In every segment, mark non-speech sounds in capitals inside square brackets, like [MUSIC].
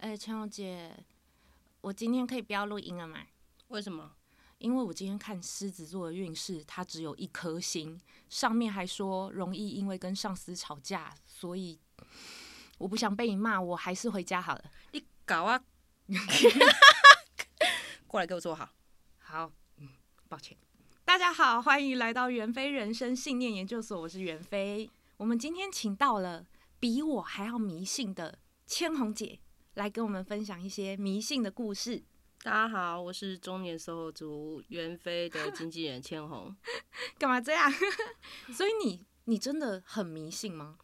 哎，千红姐，我今天可以不要录音了吗？为什么？因为我今天看狮子座的运势，它只有一颗星，上面还说容易因为跟上司吵架，所以我不想被你骂，我还是回家好了。你搞啊！[LAUGHS] [LAUGHS] 过来给我坐好。好，嗯，抱歉。大家好，欢迎来到袁飞人生信念研究所，我是袁飞。我们今天请到了比我还要迷信的千红姐。来跟我们分享一些迷信的故事。大家好，我是中年 SOHO 族袁飞的经纪人千红。[LAUGHS] 干嘛这样？[LAUGHS] 所以你你真的很迷信吗？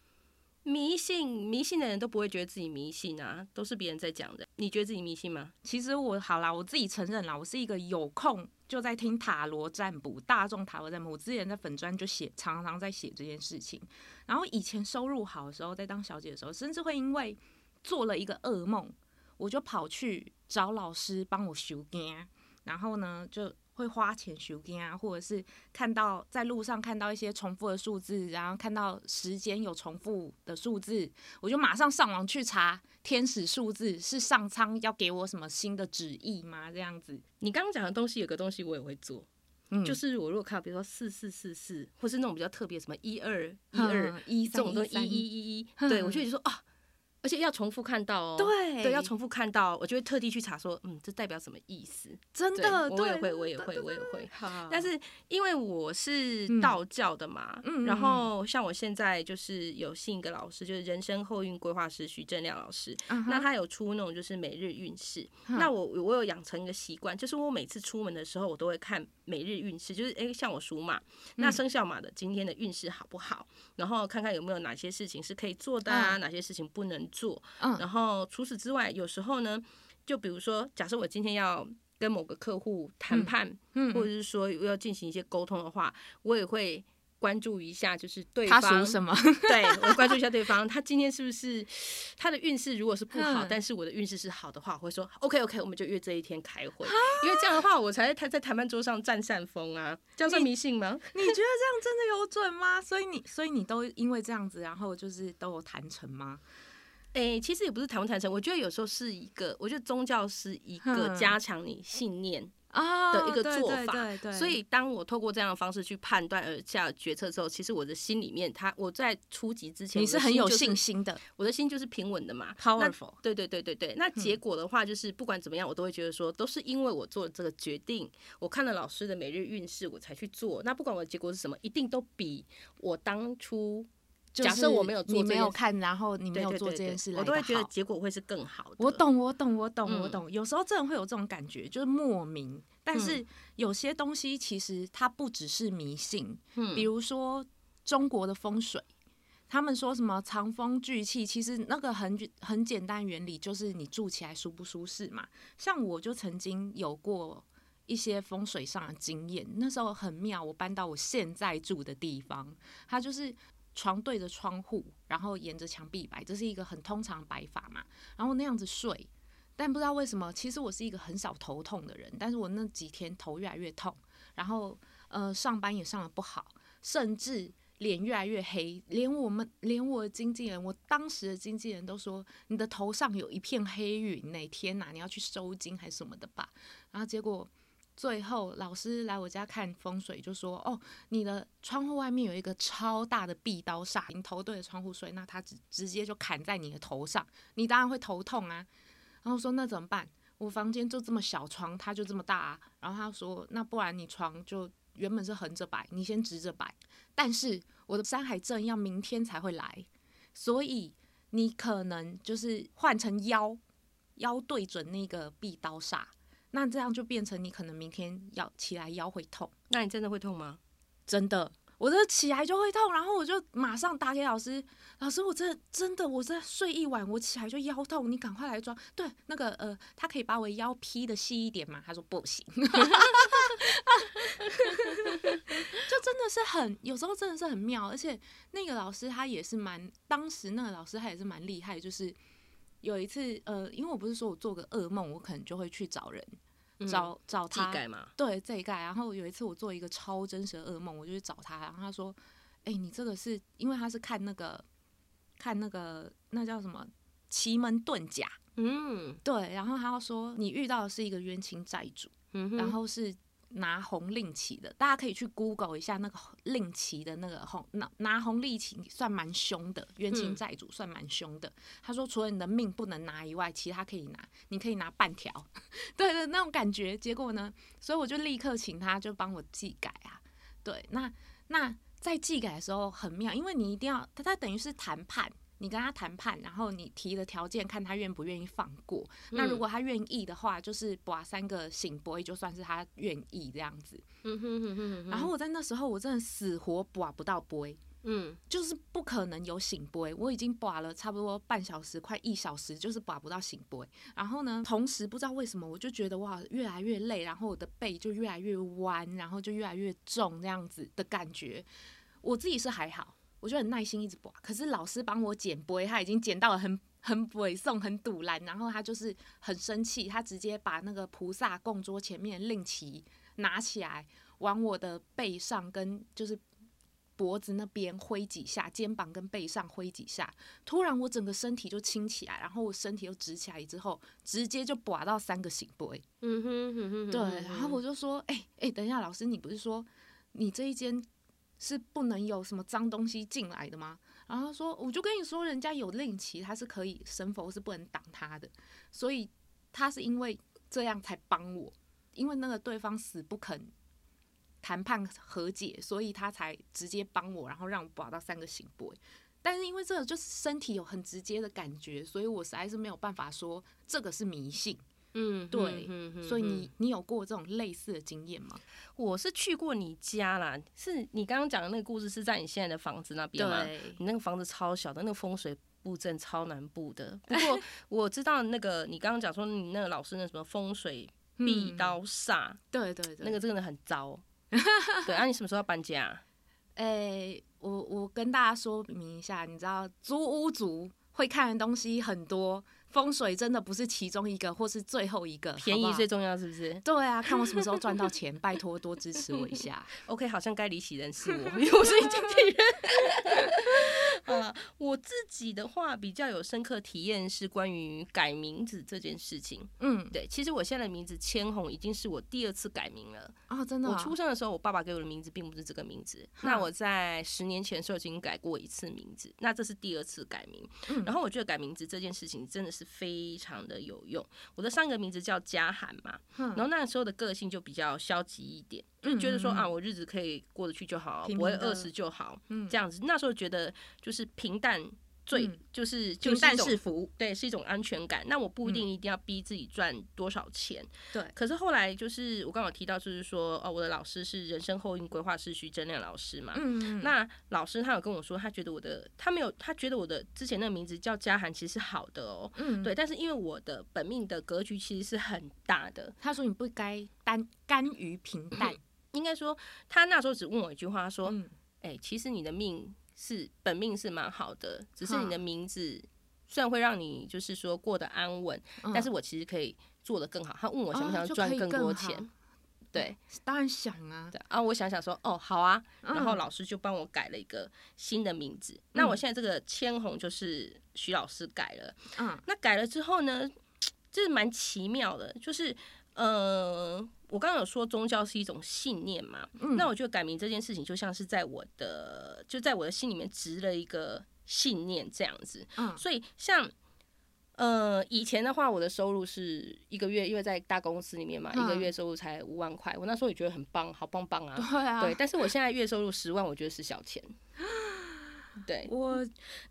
迷信迷信的人都不会觉得自己迷信啊，都是别人在讲的。你觉得自己迷信吗？其实我好啦，我自己承认啦，我是一个有空就在听塔罗占卜、大众塔罗占卜。我之前在粉专就写，常常在写这件事情。然后以前收入好的时候，在当小姐的时候，甚至会因为做了一个噩梦，我就跑去找老师帮我收惊，然后呢就会花钱收惊啊，或者是看到在路上看到一些重复的数字，然后看到时间有重复的数字，我就马上上网去查天使数字是上苍要给我什么新的旨意吗？这样子。你刚刚讲的东西有个东西我也会做，嗯，就是我如果看到比如说四四四四，或是那种比较特别什么一二一二一这种东西一一一一，对我就会说啊。而且要重复看到哦，对对，要重复看到，我就会特地去查说，嗯，这代表什么意思？真的，我也会，我也会，我也会。但是因为我是道教的嘛，嗯，然后像我现在就是有信一个老师，就是人生后运规划师徐正亮老师，那他有出那种就是每日运势。那我我有养成一个习惯，就是我每次出门的时候，我都会看每日运势，就是哎，像我属马，那生肖马的今天的运势好不好？然后看看有没有哪些事情是可以做的啊，哪些事情不能做。做，然后除此之外，有时候呢，就比如说，假设我今天要跟某个客户谈判，嗯，或者是说要进行一些沟通的话，我也会。关注一下，就是对方他属什么？对，我关注一下对方，他今天是不是他的运势？如果是不好，但是我的运势是好的话，我会说 OK OK，我们就约这一天开会，因为这样的话，我才他在谈判桌上占上风啊。这样算迷信吗？你，[LAUGHS] 你觉得这样真的有准吗？所以你，所以你都因为这样子，然后就是都有谈成吗？哎、欸，其实也不是谈不谈成，我觉得有时候是一个，我觉得宗教是一个加强你信念。的一个做法，所以当我透过这样的方式去判断而下决策之后，其实我的心里面，他我在初级之前，你是很有信心的，我的心就是平稳的嘛，powerful。对对对对对，那结果的话，就是不管怎么样，我都会觉得说，都是因为我做了这个决定，我看了老师的每日运势，我才去做。那不管我的结果是什么，一定都比我当初假设我没有做，你没有看，然后你没有做这件事，我都会觉得结果会是更好的。我懂，我懂，我懂，我懂。有时候真的会有这种感觉，就是莫名。但是有些东西其实它不只是迷信，嗯，比如说中国的风水，他们说什么藏风聚气，其实那个很很简单原理，就是你住起来舒不舒适嘛。像我就曾经有过一些风水上的经验，那时候很妙，我搬到我现在住的地方，它就是床对着窗户，然后沿着墙壁摆，这是一个很通常摆法嘛，然后那样子睡。但不知道为什么，其实我是一个很少头痛的人，但是我那几天头越来越痛，然后呃上班也上得不好，甚至脸越来越黑，连我们连我的经纪人，我当时的经纪人都说你的头上有一片黑云，哪天哪你要去收金还是什么的吧？然后结果最后老师来我家看风水，就说哦，你的窗户外面有一个超大的壁刀煞，你头对着窗户睡，那它直直接就砍在你的头上，你当然会头痛啊。然后说那怎么办？我房间就这么小，床它就这么大啊。然后他说，那不然你床就原本是横着摆，你先直着摆。但是我的山海镇要明天才会来，所以你可能就是换成腰，腰对准那个壁刀煞。那这样就变成你可能明天要起来腰会痛。那你真的会痛吗？真的。我这起来就会痛，然后我就马上打给老师。老师，我这真的，我这睡一晚，我起来就腰痛，你赶快来装。对，那个呃，他可以把我腰劈的细一点吗？他说不行。[LAUGHS] 就真的是很，有时候真的是很妙。而且那个老师他也是蛮，当时那个老师他也是蛮厉害。就是有一次呃，因为我不是说我做个噩梦，我可能就会去找人。找找他，对这一盖。然后有一次我做一个超真实的噩梦，我就去找他，然后他说：“哎、欸，你这个是因为他是看那个看那个那叫什么奇门遁甲，嗯，对。然后他要说，你遇到的是一个冤亲债主，嗯、然后是。拿红令旗的，大家可以去 Google 一下那个令旗的那个红拿拿红令旗算蛮凶的，冤亲债主算蛮凶的。他说，除了你的命不能拿以外，其他可以拿，你可以拿半条，[LAUGHS] 对的那种感觉。结果呢，所以我就立刻请他就帮我寄改啊。对，那那在寄改的时候很妙，因为你一定要他他等于是谈判。你跟他谈判，然后你提的条件，看他愿不愿意放过。嗯、那如果他愿意的话，就是把三个醒杯，就算是他愿意这样子。嗯哼哼哼哼。然后我在那时候，我真的死活把不到杯，嗯，就是不可能有醒杯。我已经把了差不多半小时，快一小时，就是把不到醒杯。然后呢，同时不知道为什么，我就觉得哇，越来越累，然后我的背就越来越弯，然后就越来越重，这样子的感觉。我自己是还好。我就很耐心一直拔，可是老师帮我捡杯，他已经捡到了很 [LAUGHS] 很猥送很堵拦，然后他就是很生气，他直接把那个菩萨供桌前面令旗拿起来，往我的背上跟就是脖子那边挥几下，肩膀跟背上挥几下，突然我整个身体就轻起来，然后我身体又直起来之后，直接就拔到三个醒杯。嗯哼哼哼，对，然后我就说，哎、欸、哎、欸，等一下，老师，你不是说你这一间？是不能有什么脏东西进来的吗？然后他说，我就跟你说，人家有令旗，他是可以神佛是不能挡他的，所以他是因为这样才帮我，因为那个对方死不肯谈判和解，所以他才直接帮我，然后让我保到三个圣杯。但是因为这个就是身体有很直接的感觉，所以我实在是没有办法说这个是迷信。嗯，对，嗯嗯、所以你你有过这种类似的经验吗？我是去过你家啦，是你刚刚讲的那个故事是在你现在的房子那边吗？对，你那个房子超小的，那个风水布阵超难布的。[LAUGHS] 不过我知道那个你刚刚讲说你那个老师那什么风水壁刀煞，[LAUGHS] 嗯、对对对，那个真的很糟。[LAUGHS] 对，啊，你什么时候要搬家？哎、欸，我我跟大家说明一下，你知道租屋族会看的东西很多。风水真的不是其中一个，或是最后一个，便宜最重要，是不是？对啊，看我什么时候赚到钱，拜托多支持我一下。OK，好像该离席人是我，因为我是经纪人。啊，我自己的话比较有深刻体验是关于改名字这件事情。嗯，对，其实我现在的名字千红已经是我第二次改名了。哦，真的、啊？我出生的时候，我爸爸给我的名字并不是这个名字。那我在十年前的时候已经改过一次名字，那这是第二次改名。嗯，然后我觉得改名字这件事情真的是非常的有用。我的上一个名字叫嘉涵嘛，然后那个时候的个性就比较消极一点。就觉得说啊，我日子可以过得去就好，不会饿死就好，嗯，这样子。那时候觉得就是平淡最就是平淡是福，对，是一种安全感。那我不一定一定要逼自己赚多少钱，对。可是后来就是我刚好提到，就是说哦，我的老师是人生后运规划师徐真亮老师嘛，嗯，那老师他有跟我说，他觉得我的他没有，他觉得我的之前那个名字叫嘉涵其实是好的哦，嗯，对。但是因为我的本命的格局其实是很大的，他说你不该单甘于平淡。[CLEARS THROAT] 应该说，他那时候只问我一句话，他说：“哎、欸，其实你的命是本命是蛮好的，只是你的名字虽然会让你就是说过得安稳，但是我其实可以做得更好。”他问我想不想赚更多钱？对，当然想啊。对啊，我想想说，哦，好啊。然后老师就帮我改了一个新的名字。那我现在这个千红就是徐老师改了。嗯，那改了之后呢，[TSK] 就是蛮奇妙的，就是。呃，我刚刚有说宗教是一种信念嘛，嗯、那我觉得改名这件事情就像是在我的就在我的心里面植了一个信念这样子，嗯、所以像呃以前的话，我的收入是一个月，因为在大公司里面嘛，嗯、一个月收入才五万块，我那时候也觉得很棒，好棒棒啊，[LAUGHS] 对啊，对，但是我现在月收入十万，我觉得是小钱，对，我，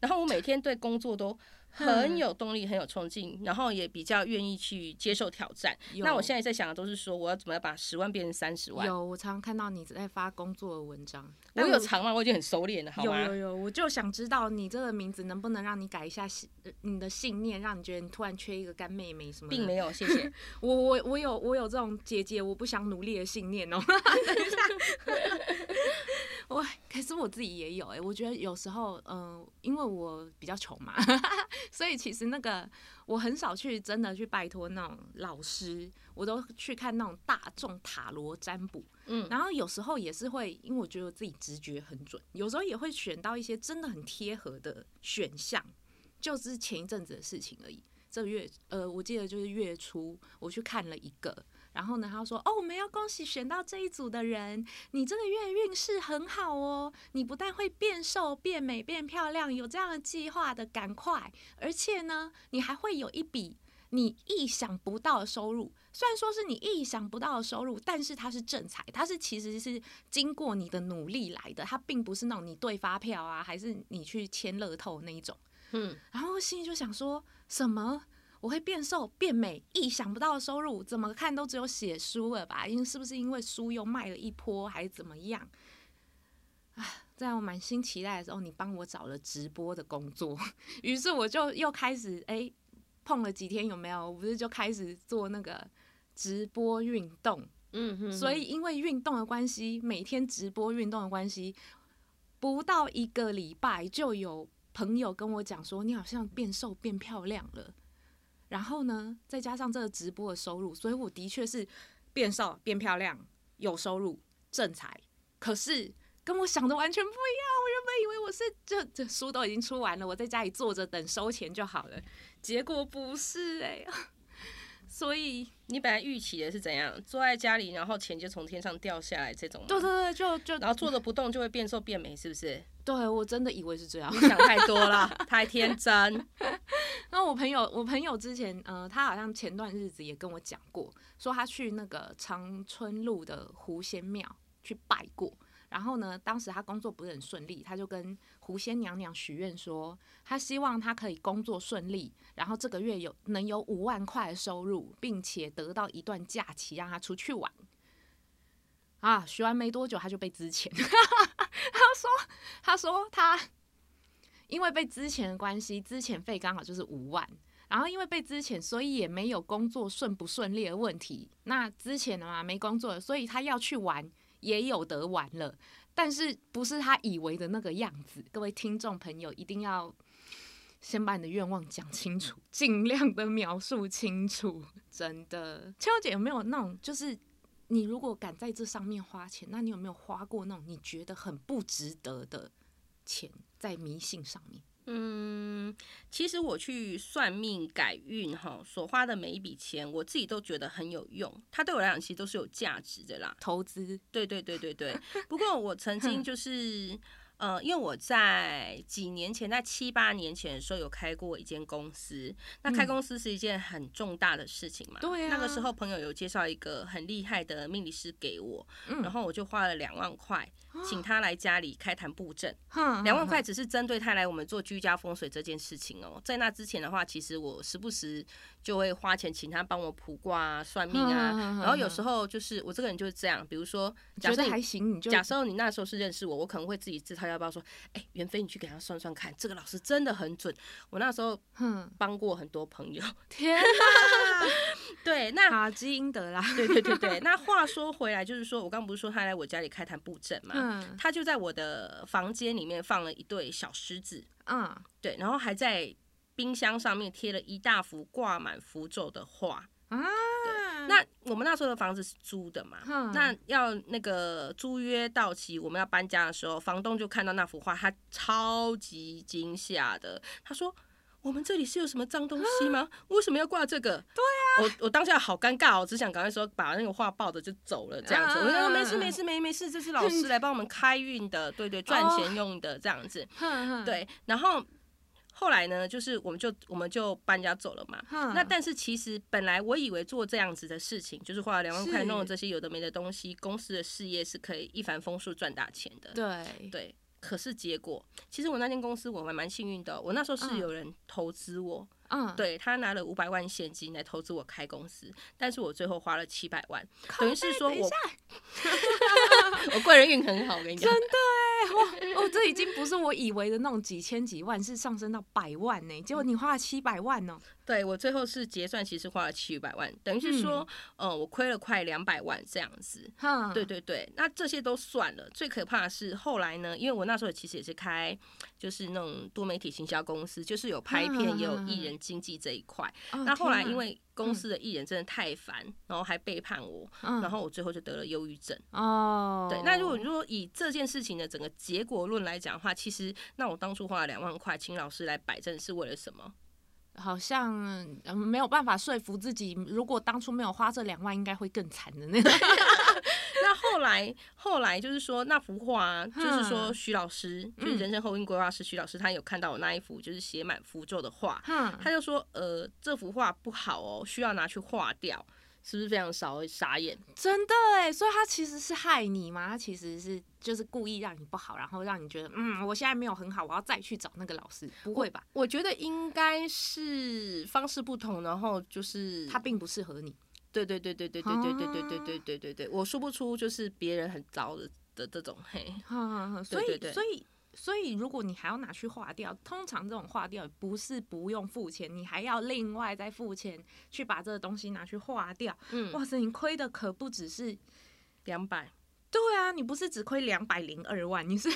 然后我每天对工作都。很有动力，很有冲劲，然后也比较愿意去接受挑战。那我现在在想的都是说，我要怎么样把十万变成三十万？有，我常常看到你在发工作的文章。我有长吗？我已经很熟练了，好吗？有有有，我就想知道你这个名字能不能让你改一下信，你的信念，让你觉得你突然缺一个干妹妹什么的？并没有，谢谢。[LAUGHS] 我我我有我有这种姐姐我不想努力的信念哦。等一下。我可是我自己也有哎、欸，我觉得有时候，嗯、呃，因为我比较穷嘛，[LAUGHS] 所以其实那个我很少去真的去拜托那种老师，我都去看那种大众塔罗占卜，嗯，然后有时候也是会，因为我觉得我自己直觉很准，有时候也会选到一些真的很贴合的选项，就是前一阵子的事情而已。这个月，呃，我记得就是月初我去看了一个，然后呢，他说：“哦，我们要恭喜选到这一组的人，你这个月运势很好哦，你不但会变瘦、变美、变漂亮，有这样的计划的，赶快，而且呢，你还会有一笔你意想不到的收入。虽然说是你意想不到的收入，但是它是正财，它是其实是经过你的努力来的，它并不是那种你对发票啊，还是你去签乐透那一种。”嗯，然后心里就想说什么？我会变瘦变美，意想不到的收入，怎么看都只有写书了吧？因为是不是因为书又卖了一波，还是怎么样？啊，在我满心期待的时候，你帮我找了直播的工作，[LAUGHS] 于是我就又开始哎碰了几天，有没有？我不是就开始做那个直播运动？嗯哼，所以因为运动的关系，每天直播运动的关系，不到一个礼拜就有。朋友跟我讲说，你好像变瘦变漂亮了，然后呢，再加上这个直播的收入，所以我的确是变瘦变漂亮，有收入正财。可是跟我想的完全不一样，我原本以为我是这这书都已经出完了，我在家里坐着等收钱就好了，结果不是哎、欸。[LAUGHS] 所以你本来预期的是怎样？坐在家里，然后钱就从天上掉下来这种？对对对，就就然后坐着不动就会变瘦变美，是不是？对，我真的以为是这样。你想太多了，太天真。[LAUGHS] 那我朋友，我朋友之前，呃，他好像前段日子也跟我讲过，说他去那个长春路的狐仙庙去拜过。然后呢，当时他工作不是很顺利，他就跟狐仙娘娘许愿说，他希望他可以工作顺利，然后这个月有能有五万块的收入，并且得到一段假期让他出去玩。啊，学完没多久他就被资遣，[LAUGHS] 他说他说他因为被资遣的关系，资遣费刚好就是五万，然后因为被资遣，所以也没有工作顺不顺利的问题。那资遣的嘛，没工作，所以他要去玩。也有得玩了，但是不是他以为的那个样子。各位听众朋友，一定要先把你的愿望讲清楚，尽量的描述清楚。真的，秋姐有没有那种，就是你如果敢在这上面花钱，那你有没有花过那种你觉得很不值得的钱在迷信上面？嗯，其实我去算命改运哈，所花的每一笔钱，我自己都觉得很有用。它对我来讲，其实都是有价值的啦。投资，对对对对对。不过我曾经 [LAUGHS] 就是。呃，因为我在几年前，在七八年前的时候有开过一间公司。那开公司是一件很重大的事情嘛？对、嗯、那个时候朋友有介绍一个很厉害的命理师给我，嗯、然后我就花了两万块，请他来家里开坛布阵。[LAUGHS] 两、嗯、万块只是针对他来我们做居家风水这件事情哦。在那之前的话，其实我时不时就会花钱请他帮我卜卦啊、算命啊。嗯、然后有时候就是我这个人就是这样，比如说，假设还行，你就假设你那时候是认识我，我可能会自己自掏。要不要说？哎、欸，袁飞，你去给他算算看，这个老师真的很准。我那时候帮过很多朋友。[LAUGHS] 天哪！对，那好积阴德啦。对对对对。那话说回来，就是说我刚不是说他来我家里开坛布阵嘛？[LAUGHS] 嗯。他就在我的房间里面放了一对小狮子。嗯。对，然后还在冰箱上面贴了一大幅挂满符咒的画。啊。那我们那时候的房子是租的嘛？嗯、那要那个租约到期，我们要搬家的时候，房东就看到那幅画，他超级惊吓的。他说：“我们这里是有什么脏东西吗？为什么要挂这个？”对啊，我我当下好尴尬，我只想赶快说把那个画抱着就走了这样子。啊、我就说没事没事没没事，这是老师来帮我们开运的，对对，赚钱用的这样子。哦、对，然后。后来呢，就是我们就我们就搬家走了嘛。嗯、那但是其实本来我以为做这样子的事情，就是花了两万块弄了这些有的没的东西，公司的事业是可以一帆风顺赚大钱的。对对。可是结果，其实我那间公司我还蛮幸运的。我那时候是有人投资我。嗯，对，他拿了五百万现金来投资我开公司，但是我最后花了七百万，等于是说我，[LAUGHS] 我贵人运很好，我跟你讲，真的哎，哇，哦，这已经不是我以为的那种几千几万，是上升到百万呢，结果你花了七百万呢。对，我最后是结算，其实花了七百万，等于是说，嗯，呃、我亏了快两百万这样子。嗯、对对对，那这些都算了，最可怕的是后来呢，因为我那时候其实也是开，就是那种多媒体行销公司，就是有拍片，也有艺人经纪这一块。嗯、那后来因为公司的艺人真的太烦，嗯、然后还背叛我，嗯、然后我最后就得了忧郁症。哦，对，那如果如果以这件事情的整个结果论来讲的话，其实那我当初花了两万块请老师来摆正是为了什么？好像没有办法说服自己，如果当初没有花这两万，应该会更惨的那种。[LAUGHS] 那后来，后来就是说那幅画、啊，就是说徐老师，嗯、就是人生后运规划师徐老师，他有看到我那一幅就是写满符咒的画，嗯、他就说，呃，这幅画不好哦，需要拿去画掉。是不是非常少傻眼？真的哎，所以他其实是害你吗？他其实是就是故意让你不好，然后让你觉得嗯，我现在没有很好，我要再去找那个老师。不会吧？我，我觉得应该是方式不同，然后就是他并不适合你。对对对对对对对对对对对对对对，我说不出就是别人很糟的的这种嘿。所以所以。所以，如果你还要拿去化掉，通常这种化掉不是不用付钱，你还要另外再付钱去把这个东西拿去化掉。嗯，哇塞，你亏的可不只是两百。对啊，你不是只亏两百零二万，你是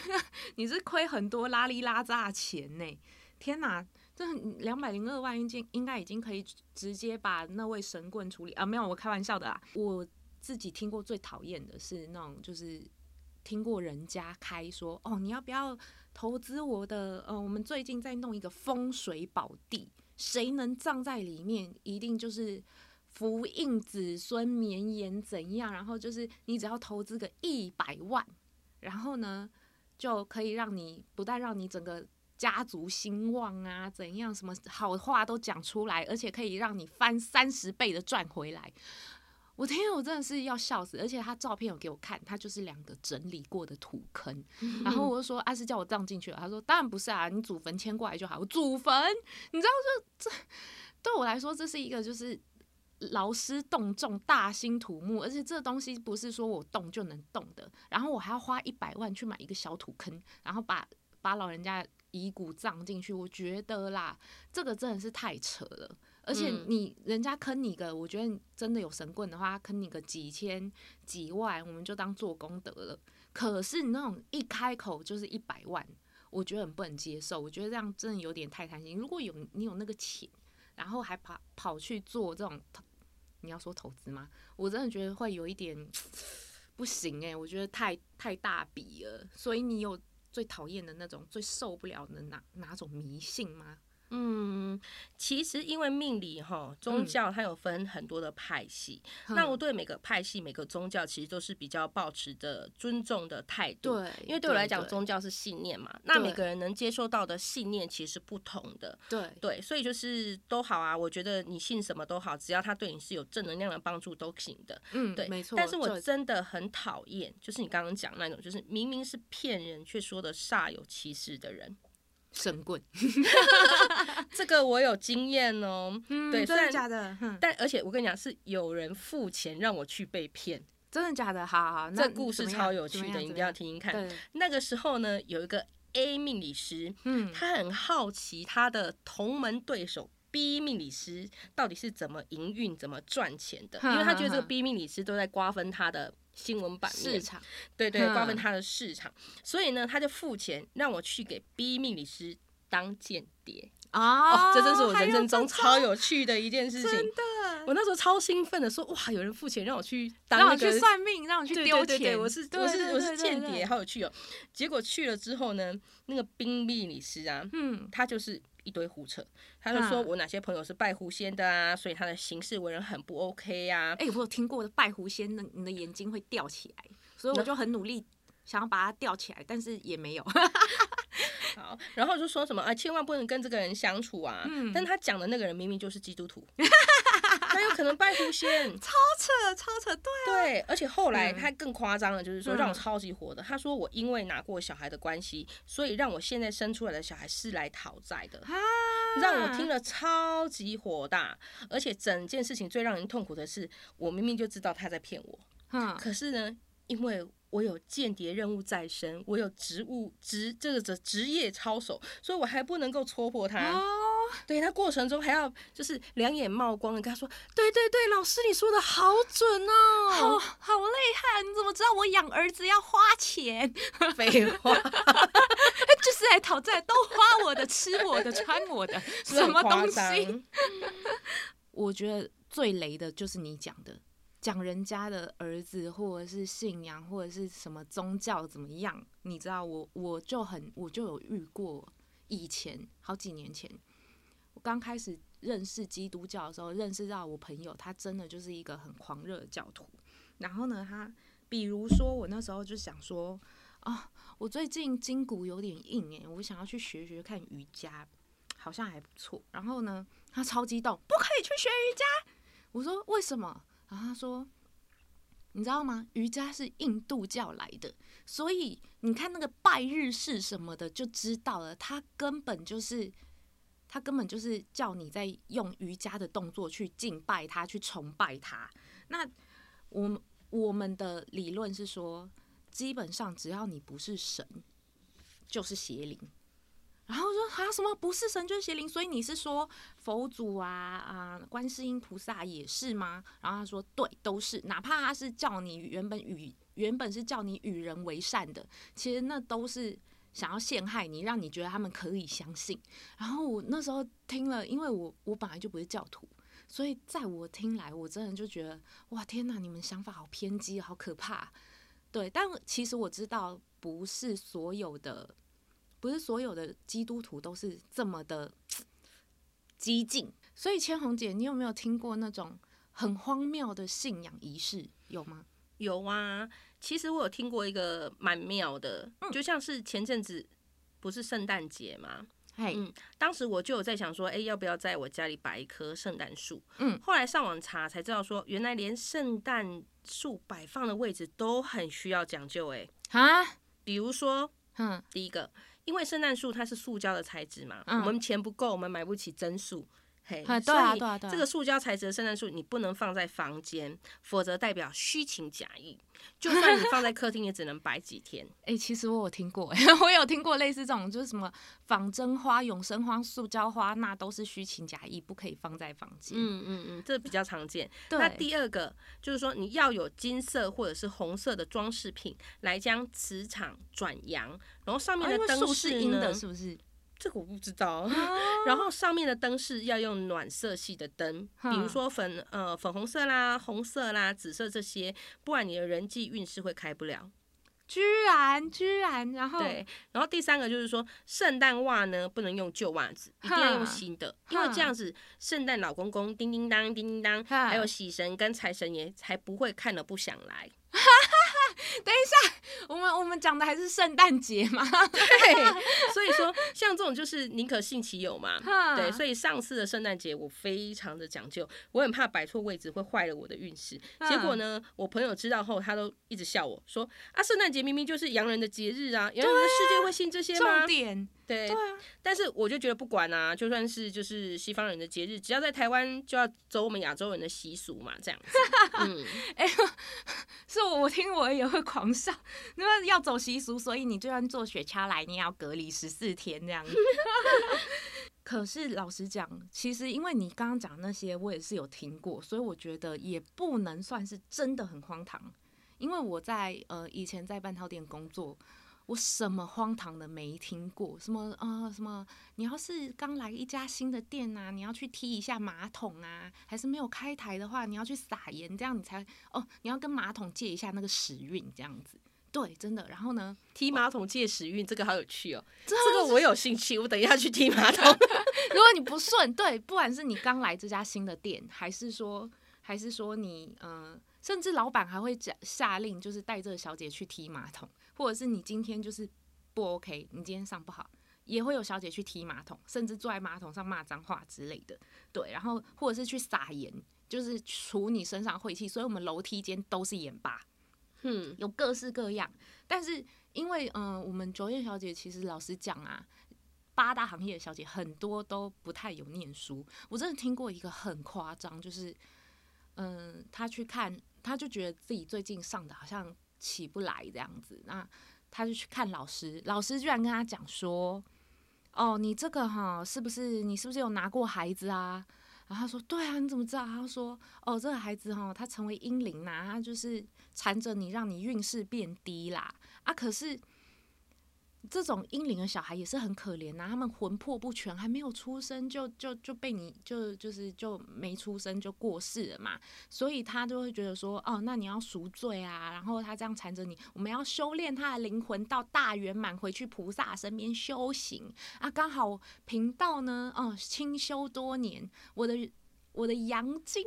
你是亏很多拉里拉扎的钱呢。天哪，这两百零二万已经应该已经可以直接把那位神棍处理啊？没有，我开玩笑的啊。我自己听过最讨厌的是那种就是。听过人家开说哦，你要不要投资我的？呃，我们最近在弄一个风水宝地，谁能葬在里面，一定就是福荫子孙绵延怎样？然后就是你只要投资个一百万，然后呢就可以让你不但让你整个家族兴旺啊，怎样什么好话都讲出来，而且可以让你翻三十倍的赚回来。我天，我真的是要笑死！而且他照片有给我看，他就是两个整理过的土坑。然后我就说：“、啊、是叫我葬进去了。”他说：“当然不是啊，你祖坟迁过来就好。”祖坟，你知道就，就这对我来说，这是一个就是劳师动众、大兴土木，而且这东西不是说我动就能动的。然后我还要花一百万去买一个小土坑，然后把把老人家遗骨葬进去。我觉得啦，这个真的是太扯了。而且你人家坑你个，我觉得真的有神棍的话，坑你个几千几万，我们就当做功德了。可是你那种一开口就是一百万，我觉得很不能接受。我觉得这样真的有点太贪心。如果有你有那个钱，然后还跑跑去做这种，你要说投资吗？我真的觉得会有一点不行诶、欸，我觉得太太大笔了。所以你有最讨厌的那种、最受不了的哪哪种迷信吗？嗯，其实因为命理哈，宗教它有分很多的派系，嗯、那我对每个派系、每个宗教其实都是比较抱持的尊重的态度。对，因为对我来讲，宗教是信念嘛，那每个人能接受到的信念其实是不同的。对对，所以就是都好啊，我觉得你信什么都好，只要他对你是有正能量的帮助都行的。嗯，对，没错。但是我真的很讨厌，就是你刚刚讲那种，就是明明是骗人却说的煞有其事的人。神棍，[LAUGHS] 这个我有经验哦。嗯，对，真的假的？但而且我跟你讲，是有人付钱让我去被骗，真的假的？好好好，这故事超有趣的，你一定要听听看。那个时候呢，有一个 A 命理师，嗯，他很好奇他的同门对手 B 命理师到底是怎么营运、怎么赚钱的，因为他觉得这个 B 命理师都在瓜分他的。新闻版面市场，对对，瓜分他的市场，嗯、所以呢，他就付钱让我去给 B 命理师当间谍哦！这真是我人生中超有趣的一件事情。真的，我那时候超兴奋的说：“哇，有人付钱让我去当、那个，让我去算命，让我去丢钱。对对对对”我是我是我是间谍，好有趣哦！结果去了之后呢，那个 B 命理师啊，嗯，他就是。一堆胡扯，他就说我哪些朋友是拜狐仙的啊，所以他的行事为人很不 OK 啊。哎、欸，我有听过的拜狐仙，的你的眼睛会吊起来，所以我就很努力想要把它吊起来，但是也没有。[LAUGHS] 好，然后就说什么啊，千万不能跟这个人相处啊。嗯，但他讲的那个人明明就是基督徒。[LAUGHS] 他有可能拜狐仙，[LAUGHS] 超扯超扯，对啊，对，而且后来他更夸张了，就是说让我超级火的。他说我因为拿过小孩的关系，所以让我现在生出来的小孩是来讨债的，让我听了超级火大。而且整件事情最让人痛苦的是，我明明就知道他在骗我，可是呢，因为我有间谍任务在身，我有职务职这个职职业操守，所以我还不能够戳破他。对，他过程中还要就是两眼冒光的跟他说：“对对对，老师你说的好准哦，好好厉害！你怎么知道我养儿子要花钱？[LAUGHS] 废话，[LAUGHS] 就是来讨债，都花我的，吃我的，穿我的，什么东西？[LAUGHS] 我觉得最雷的就是你讲的，讲人家的儿子或者是信仰或者是什么宗教怎么样？你知道我我就很我就有遇过，以前好几年前。我刚开始认识基督教的时候，认识到我朋友，他真的就是一个很狂热的教徒。然后呢，他比如说我那时候就想说，啊，我最近筋骨有点硬诶、我想要去学学看瑜伽，好像还不错。然后呢，他超激动，不可以去学瑜伽。我说为什么？然后他说，你知道吗？瑜伽是印度教来的，所以你看那个拜日式什么的就知道了，他根本就是。他根本就是叫你在用瑜伽的动作去敬拜他，去崇拜他。那我们我们的理论是说，基本上只要你不是神，就是邪灵。然后说啊，什么不是神就是邪灵？所以你是说佛祖啊啊，观世音菩萨也是吗？然后他说对，都是。哪怕他是叫你原本与原本是叫你与人为善的，其实那都是。想要陷害你，让你觉得他们可以相信。然后我那时候听了，因为我我本来就不是教徒，所以在我听来，我真的就觉得哇天哪，你们想法好偏激，好可怕。对，但其实我知道，不是所有的，不是所有的基督徒都是这么的激进。所以千红姐，你有没有听过那种很荒谬的信仰仪式？有吗？有啊。其实我有听过一个蛮妙的，就像是前阵子不是圣诞节嘛？嗯，当时我就有在想说，哎，要不要在我家里摆一棵圣诞树？嗯，后来上网查才知道说，原来连圣诞树摆放的位置都很需要讲究。哎，啊，比如说，嗯，第一个，因为圣诞树它是塑胶的材质嘛，我们钱不够，我们买不起真树。嘿，所以这个塑胶材质的圣诞树你不能放在房间，否则代表虚情假意。就算你放在客厅，也只能摆几天。[LAUGHS] 哎、欸，其实我有听过，[LAUGHS] 我有听过类似这种，就是什么仿真花、永生花、塑胶花，那都是虚情假意，不可以放在房间。嗯嗯嗯，这比较常见。那第二个就是说，你要有金色或者是红色的装饰品，来将磁场转阳，然后上面的灯饰呢，是不是？这个我不知道，[LAUGHS] 然后上面的灯是要用暖色系的灯，比如说粉呃粉红色啦、红色啦、紫色这些，不然你的人际运势会开不了。居然居然，然后对，然后第三个就是说，圣诞袜呢不能用旧袜子，一定要用新的，因为这样子圣诞老公公叮叮当叮叮当，还有喜神跟财神爷才不会看了不想来。[LAUGHS] 等一下，我们我们讲的还是圣诞节嘛？对，所以说像这种就是宁可信其有嘛。[LAUGHS] 对，所以上次的圣诞节我非常的讲究，我很怕摆错位置会坏了我的运势。结果呢，我朋友知道后，他都一直笑我说：“啊，圣诞节明明就是洋人的节日啊，洋人的世界会信这些吗？”重点。对，对啊，但是我就觉得不管啊，就算是就是西方人的节日，只要在台湾就要走我们亚洲人的习俗嘛，这样子。[LAUGHS] 嗯，哎、欸，[LAUGHS] 是我我听我也会狂笑，因为要走习俗，所以你就算坐雪橇来，你也要隔离十四天这样子。[LAUGHS] 可是老实讲，其实因为你刚刚讲那些，我也是有听过，所以我觉得也不能算是真的很荒唐，因为我在呃以前在半套店工作。我什么荒唐的没听过？什么啊、呃？什么？你要是刚来一家新的店啊，你要去踢一下马桶啊？还是没有开台的话，你要去撒盐，这样你才哦？你要跟马桶借一下那个时运，这样子。对，真的。然后呢，踢马桶借时运，这个好有趣哦。这个我有兴趣，我等一下去踢马桶。[LAUGHS] 如果你不顺，对，不管是你刚来这家新的店，还是说，还是说你嗯、呃，甚至老板还会讲下令，就是带这个小姐去踢马桶。或者是你今天就是不 OK，你今天上不好，也会有小姐去踢马桶，甚至坐在马桶上骂脏话之类的。对，然后或者是去撒盐，就是除你身上晦气。所以我们楼梯间都是盐巴，嗯，有各式各样。但是因为嗯、呃，我们酒店小姐其实老实讲啊，八大行业的小姐很多都不太有念书。我真的听过一个很夸张，就是嗯、呃，他去看，她就觉得自己最近上的好像。起不来这样子，那他就去看老师，老师居然跟他讲说：“哦，你这个哈，是不是你是不是有拿过孩子啊？”然后他说：“对啊，你怎么知道？”他说：“哦，这个孩子哈，他成为婴灵呐，他就是缠着你，让你运势变低啦。啊，可是这种婴灵的小孩也是很可怜呐、啊，他们魂魄不全，还没有出生就就就被你就就是就没出生就过世了嘛，所以他就会觉得说，哦，那你要赎罪啊，然后他这样缠着你，我们要修炼他的灵魂到大圆满，回去菩萨身边修行啊。刚好贫道呢，哦，清修多年，我的我的阳精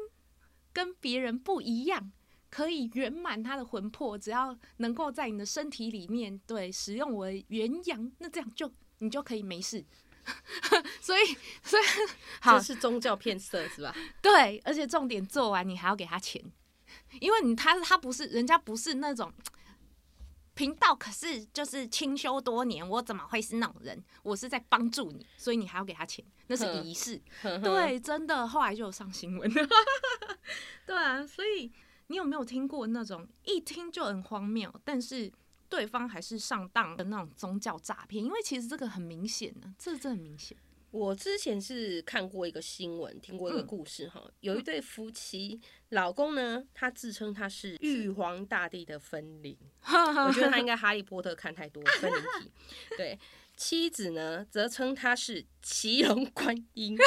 跟别人不一样。可以圆满他的魂魄，只要能够在你的身体里面对使用我的元阳，那这样就你就可以没事。[LAUGHS] 所以，所以 [LAUGHS] 好这是宗教骗色是吧？对，而且重点做完你还要给他钱，因为你他他不是人家不是那种频道，可是就是清修多年，我怎么会是那种人？我是在帮助你，所以你还要给他钱，那是仪式。对，真的，后来就有上新闻了。[LAUGHS] 对啊，所以。你有没有听过那种一听就很荒谬，但是对方还是上当的那种宗教诈骗？因为其实这个很明显呢，这个真的很明显。我之前是看过一个新闻，听过一个故事哈，嗯、有一对夫妻，老公呢，他自称他是玉皇大帝的分灵，[LAUGHS] 我觉得他应该哈利波特看太多分灵体，对。妻子呢，则称他是奇龙观音，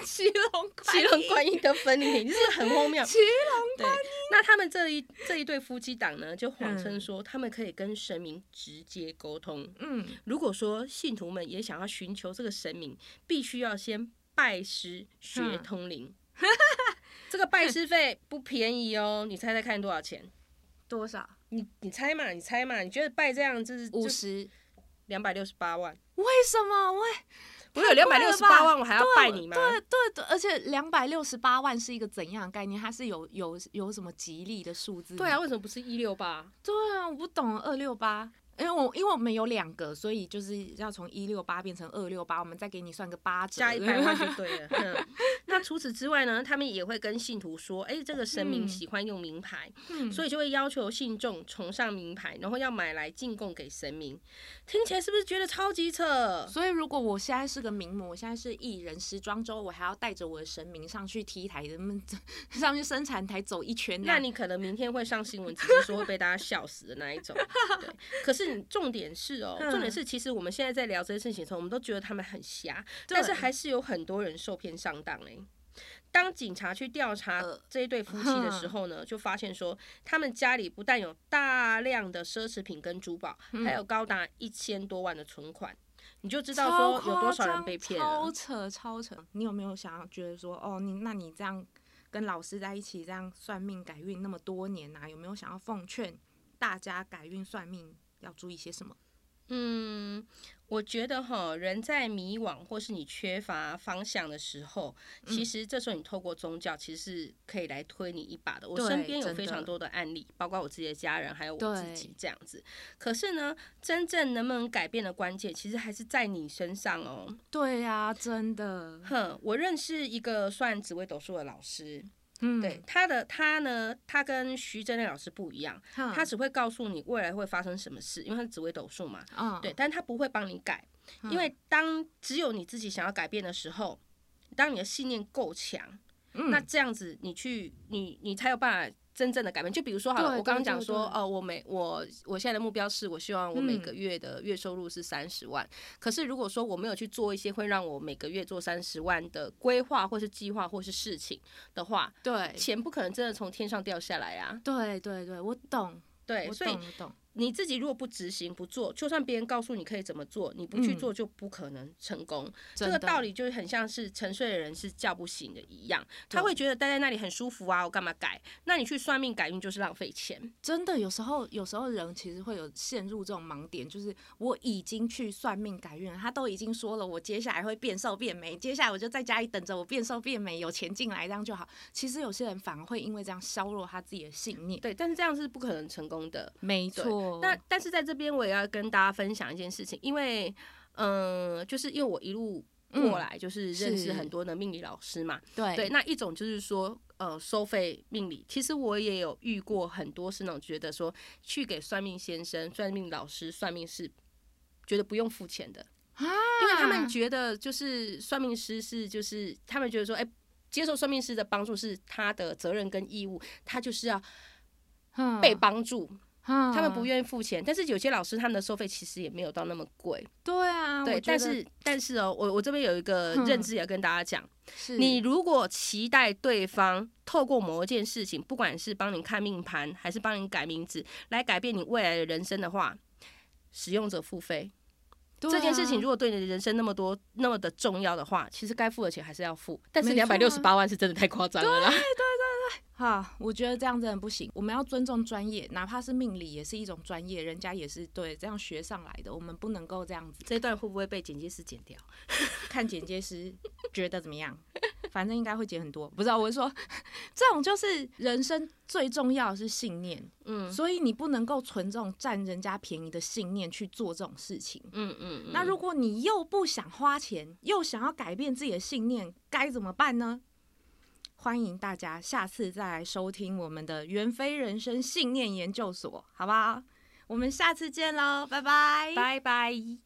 骑龙骑龙观音的分灵，[LAUGHS] 就是很荒谬。[LAUGHS] 骑龙观音，那他们这一这一对夫妻档呢，就谎称说他们可以跟神明直接沟通。嗯，如果说信徒们也想要寻求这个神明，必须要先拜师学通灵。嗯、[LAUGHS] 这个拜师费不便宜哦，你猜猜看多少钱？多少？你你猜嘛？你猜嘛？你觉得拜这样就是五十？两百六十八万？为什么？我我有两百六十八万，我还要拜你吗？对对对，而且两百六十八万是一个怎样的概念？它是有有有什么吉利的数字？对啊，为什么不是一六八？对啊，我不懂二六八。因为我因为我们有两个，所以就是要从一六八变成二六八，我们再给你算个八折，加一百 [LAUGHS] 万就对了。嗯、那除此之外呢，他们也会跟信徒说，哎、欸，这个神明喜欢用名牌，嗯、所以就会要求信众崇尚名牌，然后要买来进贡给神明。听起来是不是觉得超级扯？所以如果我现在是个名模，我现在是艺人，时装周我还要带着我的神明上去 T 台，人 [LAUGHS] 们上去生产台走一圈，那你可能明天会上新闻，只是说会被大家笑死的那一种。对，可是。重点是哦，重点是，其实我们现在在聊这些事情的时候，我们都觉得他们很瞎，但是还是有很多人受骗上当哎。当警察去调查这一对夫妻的时候呢，就发现说，他们家里不但有大量的奢侈品跟珠宝，还有高达一千多万的存款，你就知道说有多少人被骗了。超扯超扯！你有没有想要觉得说，哦，你那你这样跟老师在一起这样算命改运那么多年啊，有没有想要奉劝大家改运算命？要注意些什么？嗯，我觉得哈，人在迷惘或是你缺乏方向的时候，嗯、其实这时候你透过宗教，其实是可以来推你一把的。我身边有非常多的案例，包括我自己的家人，还有我自己这样子。可是呢，真正能不能改变的关键，其实还是在你身上哦。对呀、啊，真的。哼，我认识一个算紫微斗数的老师。嗯，对，他的他呢，他跟徐真亮老师不一样，嗯、他只会告诉你未来会发生什么事，因为他是紫微斗数嘛。哦、对，但他不会帮你改，嗯、因为当只有你自己想要改变的时候，当你的信念够强，嗯、那这样子你去，你你才有办法。真正的改变，就比如说好了，我刚刚讲说，哦，我每我我现在的目标是我希望我每个月的月收入是三十万。嗯、可是如果说我没有去做一些会让我每个月做三十万的规划，或是计划，或是事情的话，对，钱不可能真的从天上掉下来啊。对对对，我懂。对，我懂。你自己如果不执行不做，就算别人告诉你可以怎么做，你不去做就不可能成功。嗯、这个道理就是很像是沉睡的人是叫不醒的一样，他会觉得待在那里很舒服啊，我干嘛改？那你去算命改运就是浪费钱。真的，有时候有时候人其实会有陷入这种盲点，就是我已经去算命改运了，他都已经说了我接下来会变瘦变美，接下来我就在家里等着我变瘦变美，有钱进来这样就好。其实有些人反而会因为这样削弱他自己的信念。对，但是这样是不可能成功的。没错。那但是在这边我也要跟大家分享一件事情，因为，嗯、呃，就是因为我一路过来就是认识很多的命理老师嘛，对。对，那一种就是说，呃，收费命理，其实我也有遇过很多是那种觉得说去给算命先生、算命老师算命是觉得不用付钱的啊，因为他们觉得就是算命师是就是他们觉得说，哎、欸，接受算命师的帮助是他的责任跟义务，他就是要被帮助。他们不愿意付钱。但是有些老师他们的收费其实也没有到那么贵。对啊，对，但是但是哦，我我这边有一个认知要跟大家讲，是你如果期待对方透过某一件事情，不管是帮你看命盘，还是帮你改名字，来改变你未来的人生的话，使用者付费。啊、这件事情如果对你的人生那么多那么的重要的话，其实该付的钱还是要付。但是两百六十八万是真的太夸张了啦。哈，我觉得这样真的不行。我们要尊重专业，哪怕是命理也是一种专业，人家也是对这样学上来的，我们不能够这样子。这段会不会被剪接师剪掉？[LAUGHS] 看剪接师觉得怎么样？[LAUGHS] 反正应该会剪很多，不知道。我是说，这种就是人生最重要的是信念，嗯，所以你不能够存这种占人家便宜的信念去做这种事情，嗯嗯，嗯。那如果你又不想花钱，又想要改变自己的信念，该怎么办呢？欢迎大家下次再来收听我们的元飞人生信念研究所，好不好？我们下次见喽，拜拜，拜拜。